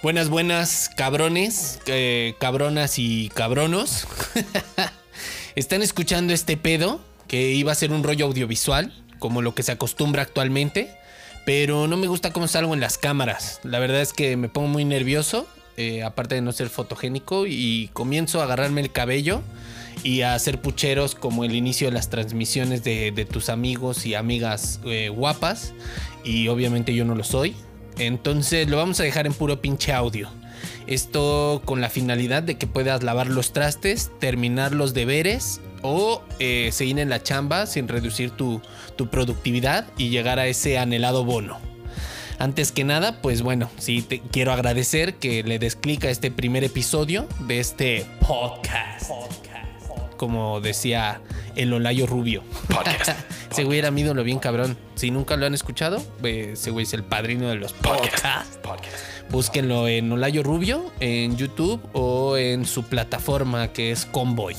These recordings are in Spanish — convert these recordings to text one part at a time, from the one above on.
Buenas, buenas, cabrones, eh, cabronas y cabronos. Están escuchando este pedo que iba a ser un rollo audiovisual, como lo que se acostumbra actualmente, pero no me gusta cómo salgo en las cámaras. La verdad es que me pongo muy nervioso, eh, aparte de no ser fotogénico, y comienzo a agarrarme el cabello y a hacer pucheros como el inicio de las transmisiones de, tus amigos y amigas eh, guapas, y obviamente yo no lo soy. Entonces lo vamos a dejar en puro pinche audio. Esto con la finalidad de que puedas lavar los trastes, terminar los deberes o eh, seguir en la chamba sin reducir tu, tu productividad y llegar a ese anhelado bono. Antes que nada, pues bueno, sí te quiero agradecer que le des clic a este primer episodio de este podcast. Como decía el Olayo Rubio. Podcast. Ese güey era mi ídolo bien cabrón. Si nunca lo han escuchado, ese güey es el padrino de los podcasts. Podcast. Búsquenlo en Olayo Rubio, en YouTube o en su plataforma que es Convoy.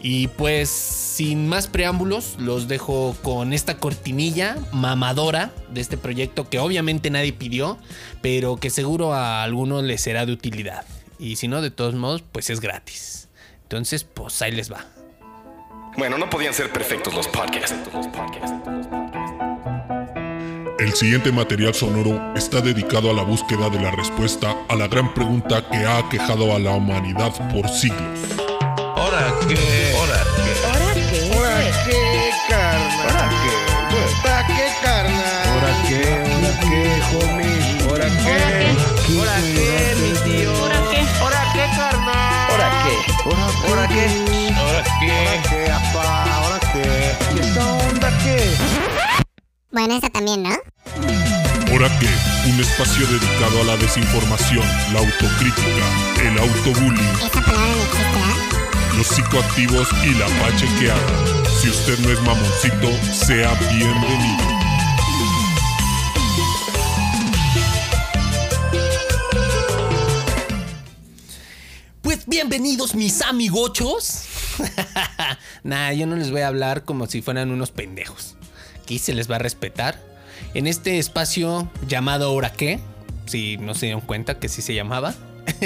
Y pues sin más preámbulos, los dejo con esta cortinilla mamadora de este proyecto que obviamente nadie pidió, pero que seguro a algunos les será de utilidad. Y si no, de todos modos, pues es gratis. Entonces, pues ahí les va. Bueno, no podían ser perfectos los podcasts. El siguiente material sonoro está dedicado a la búsqueda de la respuesta a la gran pregunta que ha aquejado a la humanidad por siglos. ¿Ahora qué? ¿Ahora qué? ¿Ahora qué? ¿Ahora qué, carnal? ¿Ahora qué? güey? ¿Para qué, carnal? ¿Ahora qué? ¿Ahora qué, homie? ¿Ahora qué? ¿Ahora qué, mi tío? ¿Ahora qué? ¿Ahora qué, carnal? ¿Ahora qué? ¿Ahora qué? ¿Ahora qué? ¿Ahora qué, apá? ¿Ahora qué? ¿Y esta onda qué? Bueno, esa también, ¿no? Ahora que, un espacio dedicado a la desinformación, la autocrítica, el autobullying, Esa palabra no existe, ¿verdad? los psicoactivos y la pachequeada. Si usted no es mamoncito, sea bienvenido. Pues bienvenidos mis amigochos. nah, yo no les voy a hablar como si fueran unos pendejos. Aquí se les va a respetar. En este espacio llamado Ahora qué, si no se dieron cuenta que sí se llamaba.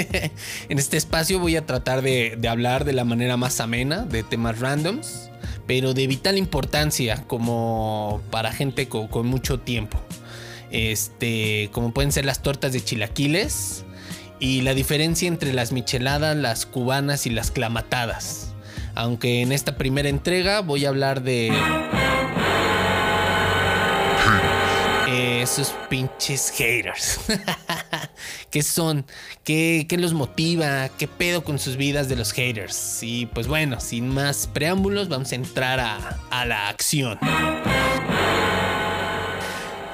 en este espacio voy a tratar de, hablar de la manera más amena de temas randoms, pero de vital importancia como para gente con, con mucho tiempo. Este, como pueden ser las tortas de chilaquiles, y la diferencia entre las micheladas, las cubanas y las clamatadas. Aunque en esta primera entrega voy a hablar de... Esos pinches haters. ¿Qué son? ¿Qué, ¿Qué los motiva? ¿Qué pedo con sus vidas de los haters? Y pues bueno, sin más preámbulos, vamos a entrar a, a la acción.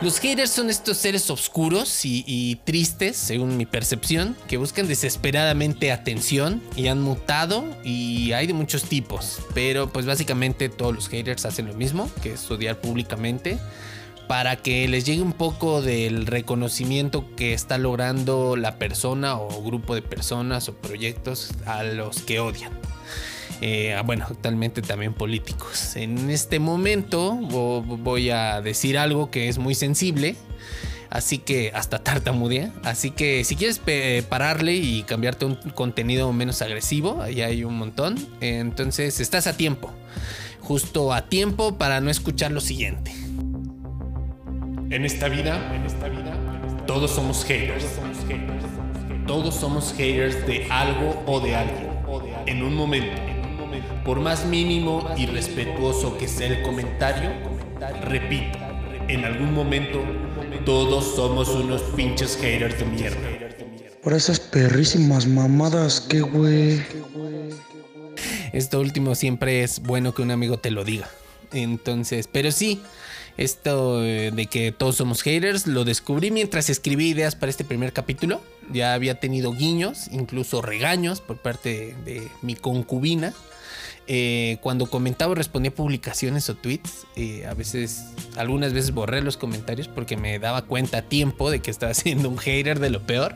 Los haters son estos seres oscuros y, tristes, según mi percepción, que buscan desesperadamente atención y han mutado y hay de muchos tipos. Pero pues básicamente todos los haters hacen lo mismo, que es odiar públicamente, para que les llegue un poco del reconocimiento que está logrando la persona o grupo de personas o proyectos a los que odian. Eh, bueno, actualmente también políticos. En este momento vo- voy a decir algo que es muy sensible, así que hasta tartamudea. Así que si quieres pe- pararle y cambiarte un contenido menos agresivo, ahí hay un montón. Entonces estás a tiempo, justo a tiempo para no escuchar lo siguiente. En esta vida, en esta vida, todos somos haters. Todos somos haters de algo o de alguien. En un momento. Por más mínimo y respetuoso que sea el comentario, repito, en algún momento todos somos unos pinches haters de mierda. Por esas perrísimas mamadas, qué güey. Esto último siempre es bueno que un amigo te lo diga. Entonces, pero sí, esto eh, de que todos somos haters lo descubrí mientras escribí ideas para este primer capítulo. Ya había tenido guiños, incluso regaños por parte de, de mi concubina. Eh, cuando comentaba o respondía publicaciones o tweets, eh, a veces, algunas veces borré los comentarios porque me daba cuenta a tiempo de que estaba siendo un hater de lo peor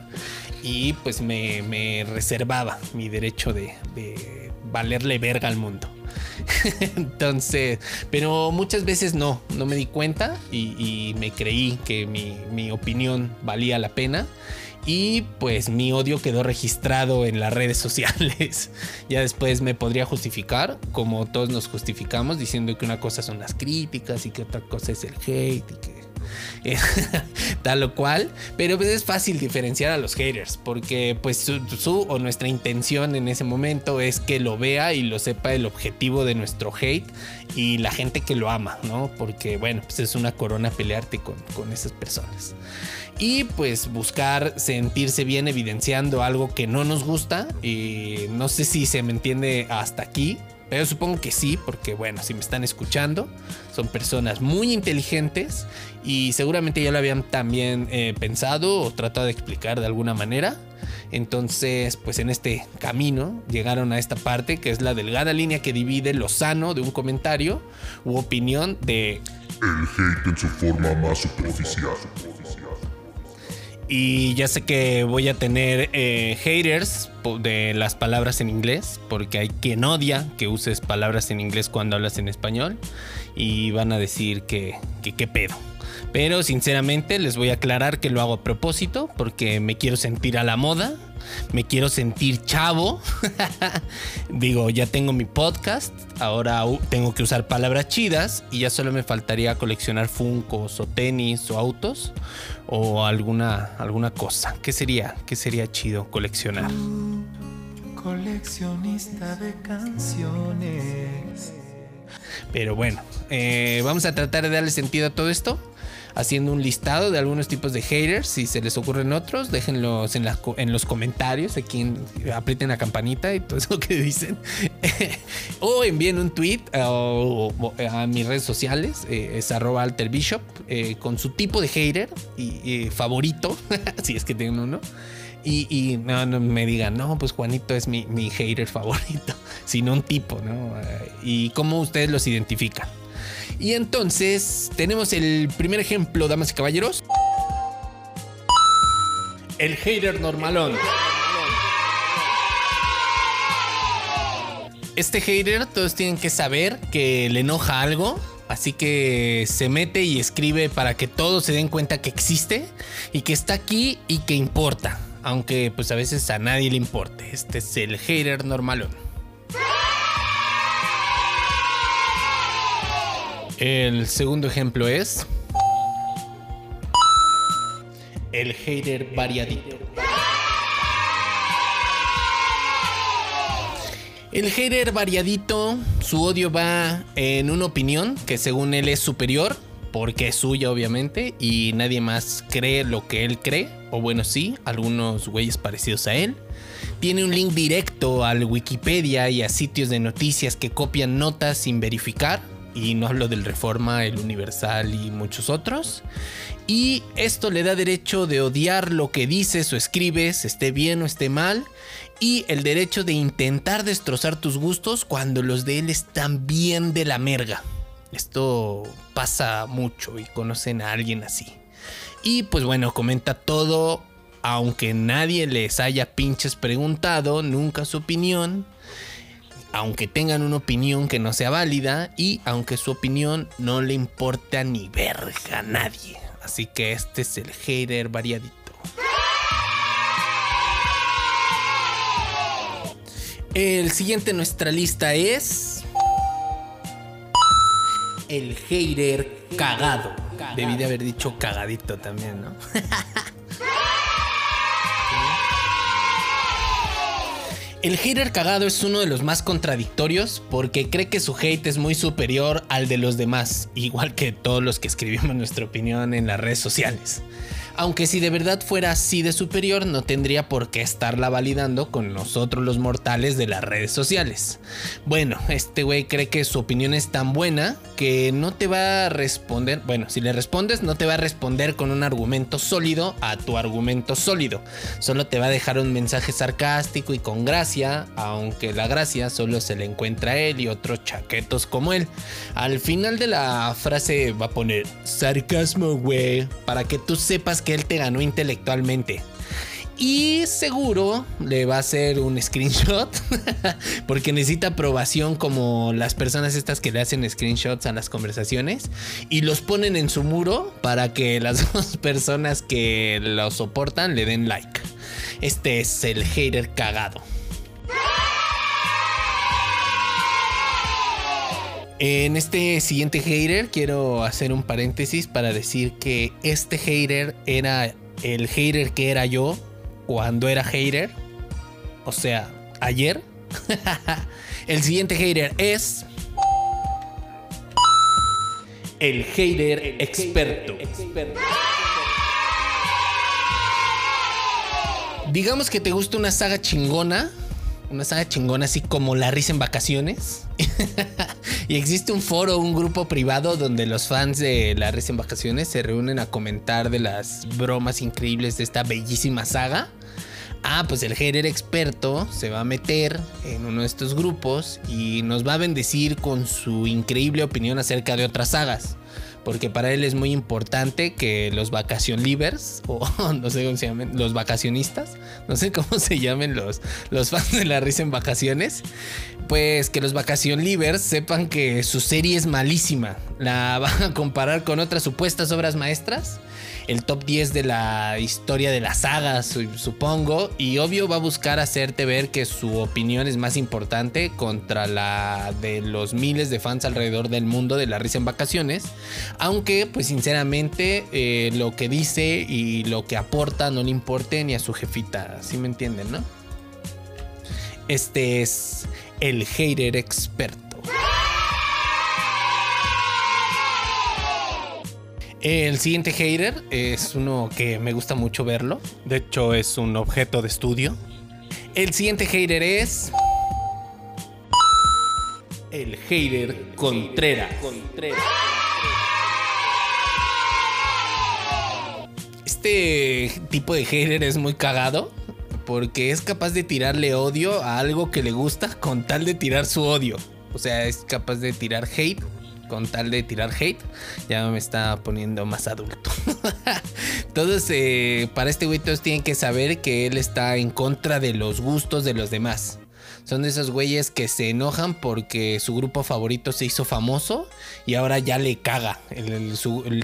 y pues me, me reservaba mi derecho de, de valerle verga al mundo. Entonces, pero muchas veces no, no me di cuenta y, y me creí que mi, mi opinión valía la pena y pues mi odio quedó registrado en las redes sociales. ya después me podría justificar, como todos nos justificamos, diciendo que una cosa son las críticas y que otra cosa es el hate y que tal o cual, pero pues es fácil diferenciar a los haters porque pues su, o nuestra intención en ese momento es que lo vea y lo sepa el objetivo de nuestro hate y la gente que lo ama, ¿no? Porque bueno, pues es una corona pelearte con, con esas personas y pues buscar sentirse bien evidenciando algo que no nos gusta y no sé si se me entiende hasta aquí. Pero supongo que sí, porque bueno, si me están escuchando, son personas muy inteligentes y seguramente ya lo habían también eh, pensado o tratado de explicar de alguna manera. Entonces, pues en este camino llegaron a esta parte que es la delgada línea que divide lo sano de un comentario u opinión de El hate en su forma más superficial. Y ya sé que voy a tener eh, haters de las palabras en inglés, porque hay quien odia que uses palabras en inglés cuando hablas en español. Y van a decir que qué pedo. Pero sinceramente les voy a aclarar que lo hago a propósito, porque me quiero sentir a la moda me quiero sentir chavo. Digo, ya tengo mi podcast, ahora tengo que usar palabras chidas y ya solo me faltaría coleccionar funcos o tenis o autos o alguna, alguna cosa. ¿Qué sería? ¿Qué sería chido coleccionar? Coleccionista de canciones. Pero bueno, eh, vamos a tratar de darle sentido a todo esto haciendo un listado de algunos tipos de haters. Si se les ocurren otros, déjenlos en, en los comentarios. Aquí aprieten la campanita y todo eso que dicen. o envíen un tweet a mis redes sociales. Eh, es arroba alterbishop eh, con su tipo de hater y, favorito. si es que tienen uno. Y, no, me digan, no, pues Juanito es mi, mi hater favorito, sino un tipo, ¿no? Y cómo ustedes los identifican. Y entonces tenemos el primer ejemplo, damas y caballeros. El hater normalón. Este hater todos tienen que saber que le enoja algo. Así que se mete y escribe para que todos se den cuenta que existe y que está aquí y que importa. Aunque pues a veces a nadie le importe. Este es el hater normalón. El segundo ejemplo es. El hater variadito. El hater variadito, su odio va en una opinión que según él es superior, porque es suya obviamente, y nadie más cree lo que él cree, o bueno sí, algunos güeyes parecidos a él. Tiene un link directo al Wikipedia y a sitios de noticias que copian notas sin verificar, y no hablo del Reforma, el Universal y muchos otros. Y esto le da derecho de odiar lo que dices o escribes, esté bien o esté mal, y el derecho de intentar destrozar tus gustos cuando los de él están bien de la merga. Esto pasa mucho y conocen a alguien así. Y pues bueno, comenta todo, aunque nadie les haya pinches preguntado nunca su opinión aunque tengan una opinión que no sea válida y aunque su opinión no le importe a ni verga a nadie. Así que este es el hater variadito. El siguiente en nuestra lista es. El hater cagado. Debí de haber dicho cagadito también, ¿no? El hater cagado es uno de los más contradictorios porque cree que su hate es muy superior al de los demás, igual que todos los que escribimos nuestra opinión en las redes sociales. Aunque si de verdad fuera así de superior, no tendría por qué estarla validando con nosotros los mortales de las redes sociales. Bueno, este güey cree que su opinión es tan buena que no te va a responder, bueno, si le respondes, no te va a responder con un argumento sólido a tu argumento sólido. Solo te va a dejar un mensaje sarcástico y con gracia, aunque la gracia solo se le encuentra a él y otros chaquetos como él. Al final de la frase va a poner sarcasmo, güey, para que tú sepas que él te ganó intelectualmente. Y seguro le va a hacer un screenshot. porque necesita aprobación como las personas estas que le hacen screenshots a las conversaciones. Y los ponen en su muro para que las dos personas que lo soportan le den like. Este es el hater cagado. En este siguiente hater quiero hacer un paréntesis para decir que este hater era el hater que era yo cuando era hater. O sea, ayer. el siguiente hater es... El hater experto. Digamos que te gusta una saga chingona. Una saga chingona así como La risa en vacaciones. y existe un foro, un grupo privado donde los fans de La risa en vacaciones se reúnen a comentar de las bromas increíbles de esta bellísima saga. Ah, pues el hater experto se va a meter en uno de estos grupos y nos va a bendecir con su increíble opinión acerca de otras sagas porque para él es muy importante que los vacación livers, o no sé cómo se llaman, los vacacionistas, no sé cómo se llamen los, los fans de la risa en vacaciones, pues que los vacación livers sepan que su serie es malísima. La van a comparar con otras supuestas obras maestras el top 10 de la historia de la saga, supongo. Y obvio va a buscar hacerte ver que su opinión es más importante contra la de los miles de fans alrededor del mundo de la risa en vacaciones. Aunque, pues sinceramente, eh, lo que dice y lo que aporta no le importe ni a su jefita. ¿Sí me entienden, no? Este es el hater experto. El siguiente hater es uno que me gusta mucho verlo. De hecho, es un objeto de estudio. El siguiente hater es. El hater Contreras. Este tipo de hater es muy cagado porque es capaz de tirarle odio a algo que le gusta con tal de tirar su odio. O sea, es capaz de tirar hate con tal de tirar hate, ya me está poniendo más adulto. todos, eh, para este güey, todos tienen que saber que él está en contra de los gustos de los demás. Son de esos güeyes que se enojan porque su grupo favorito se hizo famoso y ahora ya le caga el,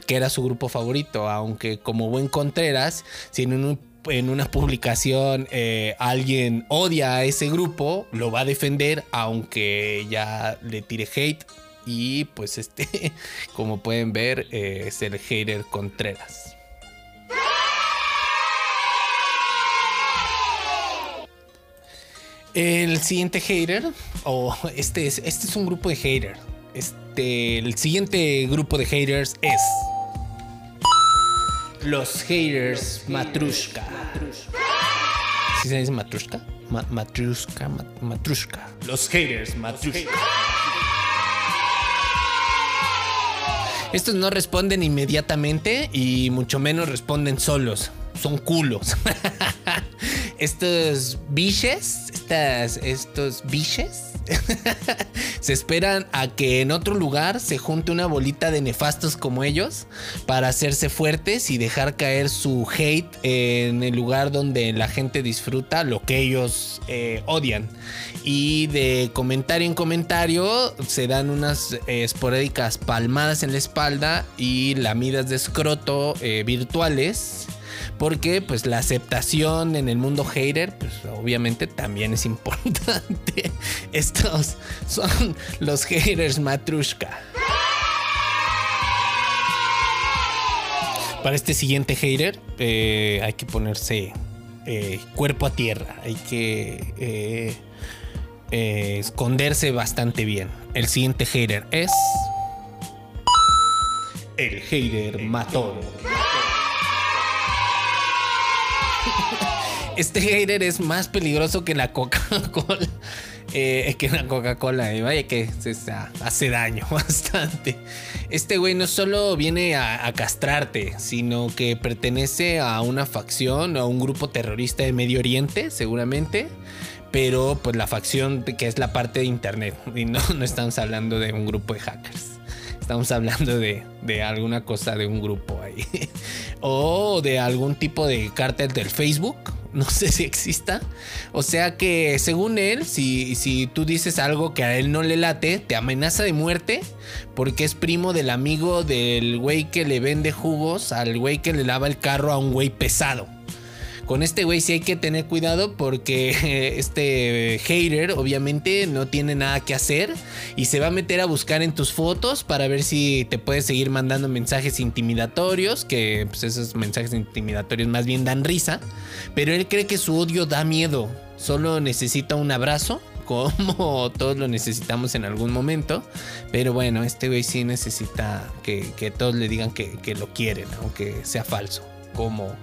que era su grupo favorito. Aunque como buen Contreras, si en, en una publicación eh, alguien odia a ese grupo, lo va a defender aunque ya le tire hate y pues este, como pueden ver, eh, es el hater Contreras. El siguiente hater, o este es, este es un grupo de haters. Este, el siguiente grupo de haters es los haters Matrushka. ¿Sí se dice Matrushka? matrushka, Matrushka. Los haters Matrushka. Estos no responden inmediatamente y mucho menos responden solos. Son culos. estos biches, estas, estos biches, se esperan a que en otro lugar se junte una bolita de nefastos como ellos para hacerse fuertes y dejar caer su hate en el lugar donde la gente disfruta lo que ellos eh, odian. Y de comentario en comentario se dan unas eh, esporádicas palmadas en la espalda y lamidas de escroto eh, virtuales. Porque pues la aceptación en el mundo hater, pues obviamente también es importante. Estos son los haters matrushka. Para este siguiente hater eh, hay que ponerse cuerpo a tierra. Hay que eh, esconderse bastante bien. El siguiente hater es. El hater matón. Este hater es más peligroso que la Coca-Cola. Eh, que la Coca-Cola. Y vaya que se hace daño bastante. Este güey no solo viene a, castrarte, sino que pertenece a una facción a un grupo terrorista de Medio Oriente, seguramente pero pues la facción que es la parte de internet y no, no estamos hablando de un grupo de hackers. Estamos hablando de, de alguna cosa de un grupo ahí. o de algún tipo de cártel del Facebook no sé si exista. O sea que según él, si, si tú dices algo que a él no le late, te amenaza de muerte porque es primo del amigo del güey que le vende jugos al güey que le lava el carro a un güey pesado. Con este güey sí hay que tener cuidado porque este hater obviamente no tiene nada que hacer y se va a meter a buscar en tus fotos para ver si te puede seguir mandando mensajes intimidatorios, que pues esos mensajes intimidatorios más bien dan risa, pero él cree que su odio da miedo, solo necesita un abrazo como todos lo necesitamos en algún momento. Pero bueno, este güey sí necesita que, que todos le digan que, que, lo quieren, aunque sea falso, como,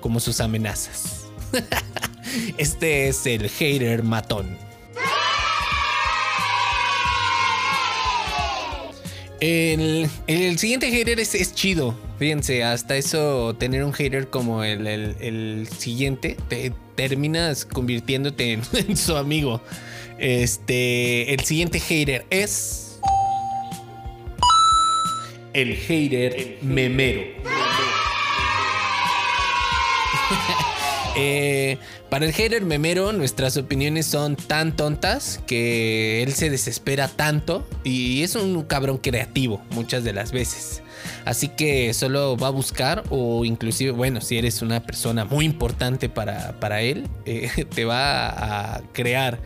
como sus amenazas. Este es el hater matón. El, el siguiente hater es, es, chido. Fíjense, hasta eso, tener un hater como el, el, siguiente, te terminas convirtiéndote en, en su amigo. Este, el siguiente hater es el hater memero. Eh, para el hater memero, nuestras opiniones son tan tontas que él se desespera tanto y es un cabrón creativo muchas de las veces. Así que solo va a buscar o inclusive, bueno, si eres una persona muy importante para, para él, eh, te va a crear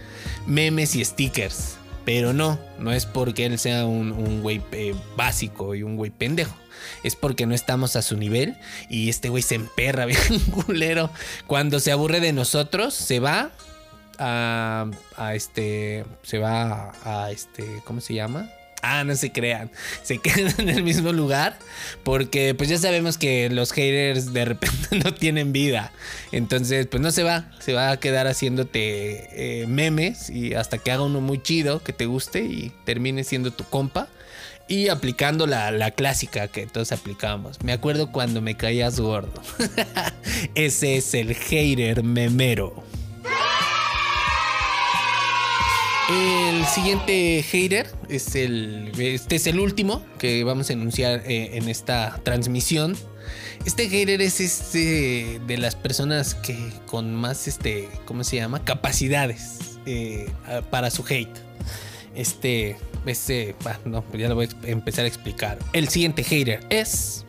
memes y stickers. Pero no, no es porque él sea un, güey eh, básico y un güey pendejo. Es porque no estamos a su nivel y este güey se emperra bien culero. Cuando se aburre de nosotros, se va a, a este, se va a, a este, ¿cómo se llama? Ah, no se crean. Se quedan en el mismo lugar. Porque pues ya sabemos que los haters de repente no tienen vida. Entonces pues no se va. Se va a quedar haciéndote eh, memes. Y hasta que haga uno muy chido que te guste y termine siendo tu compa. Y aplicando la, la clásica que todos aplicamos. Me acuerdo cuando me caías gordo. Ese es el hater memero. El siguiente hater es el. Este es el último que vamos a enunciar eh, en esta transmisión. Este hater es este de las personas que con más este. ¿Cómo se llama? capacidades eh, para su hate. Este. Este. Bah, no, ya lo voy a empezar a explicar. El siguiente hater es.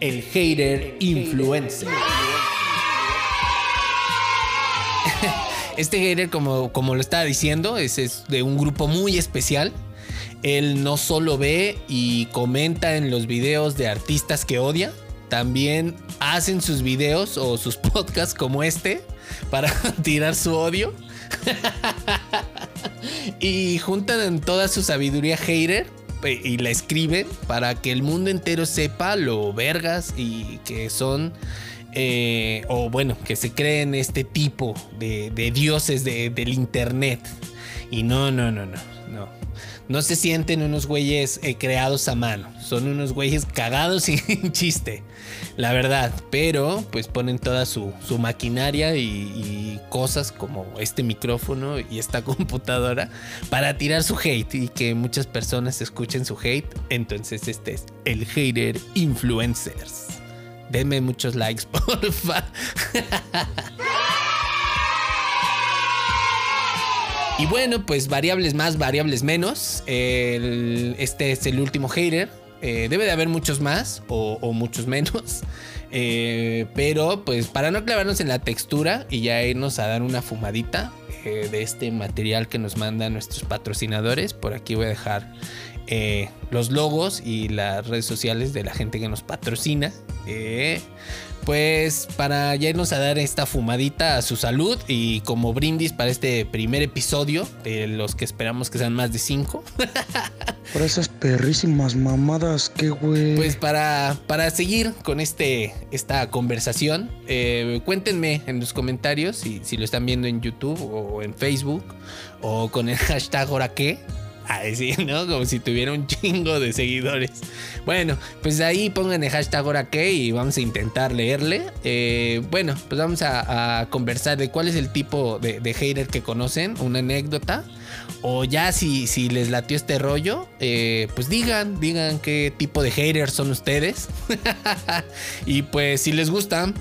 El hater influencer. Este hater, como, como lo estaba diciendo, es, es, de un grupo muy especial. Él no solo ve y comenta en los videos de artistas que odia, también hacen sus videos o sus podcasts como este para tirar su odio. y juntan toda su sabiduría hater y la escriben para que el mundo entero sepa lo vergas y que son eh, o bueno, que se creen este tipo de, dioses de, del internet. Y no, no, no, no, no. No se sienten unos güeyes eh, creados a mano. Son unos güeyes cagados sin chiste. La verdad. Pero pues ponen toda su, su maquinaria y, y, cosas como este micrófono y esta computadora para tirar su hate y que muchas personas escuchen su hate. Entonces este es el hater influencers. Denme muchos likes, porfa. y bueno, pues variables más, variables menos. Este es el último hater. Eh, debe de haber muchos más o, muchos menos. Eh, pero pues para no clavarnos en la textura y ya irnos a dar una fumadita eh, de este material que nos mandan nuestros patrocinadores, por aquí voy a dejar los logos y las redes sociales de la gente que nos patrocina. Eh, pues para ya irnos a dar esta fumadita a su salud y como brindis para este primer episodio de los que esperamos que sean más de cinco. Por esas perrísimas mamadas, qué güey. Pues para, para seguir con este, esta conversación, eh, cuéntenme en los comentarios si, si, lo están viendo en YouTube o en Facebook o con el hashtag ahora qué. Ay, sí, ¿no? Como si tuviera un chingo de seguidores. Bueno, pues ahí pongan el hashtag ahora qué y vamos a intentar leerle. Eh, bueno, pues vamos a, a, conversar de cuál es el tipo de, de, hater que conocen, una anécdota. O ya si, si les latió este rollo, eh, pues digan, digan qué tipo de haters son ustedes. y pues si les gustan,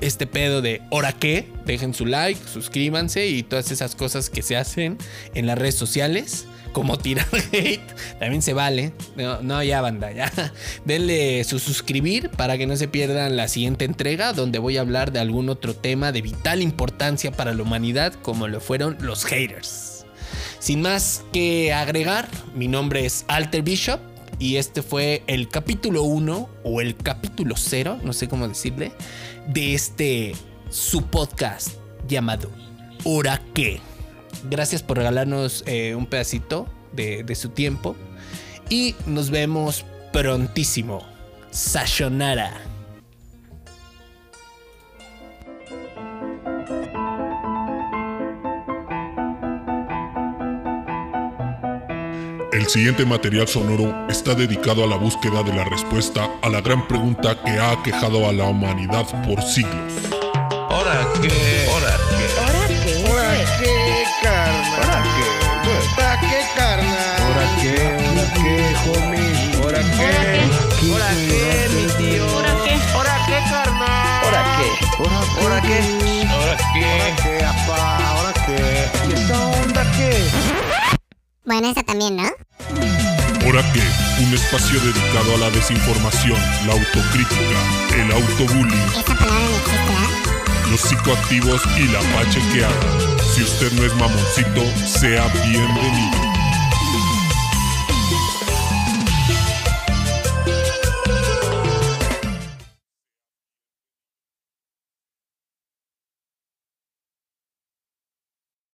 este pedo de ¿hora qué? Dejen su like, suscríbanse y todas esas cosas que se hacen en las redes sociales. Como tirar hate, también se vale. No, ya banda, ya. Denle su suscribir para que no se pierdan la siguiente entrega donde voy a hablar de algún otro tema de vital importancia para la humanidad como lo fueron los haters. Sin más que agregar, mi nombre es Alter Bishop y este fue el capítulo 1 o el capítulo 0, no sé cómo decirle, de este su podcast llamado ¿Hora qué? Gracias por regalarnos eh, un pedacito de, de su tiempo y nos vemos prontísimo. Sayonara. El siguiente material sonoro está dedicado a la búsqueda de la respuesta a la gran pregunta que ha aquejado a la humanidad por siglos. ¿Ahora qué? ¿Ahora qué? ¿Ahora qué? ¿Ahora qué, carnal? ¿Ahora qué? ¿Ahora qué, carnal? ¿Ahora qué? ¿Ahora qué, homie? ¿Ahora qué? ¿Ahora qué, mi tío? ¿Ahora qué? ¿Ahora qué, carnal? ¿Ahora qué? ¿Ahora qué? ¿Ahora qué? ¿Ahora qué, apá? ¿Ahora qué? ¿Y esta onda qué? Bueno, esa también, ¿no? Ahora que, un espacio dedicado a la desinformación, la autocrítica, el autobullying, Esa palabra no existe, ¿verdad? Los psicoactivos y la pachequeada. Si usted no es mamoncito, sea bienvenido.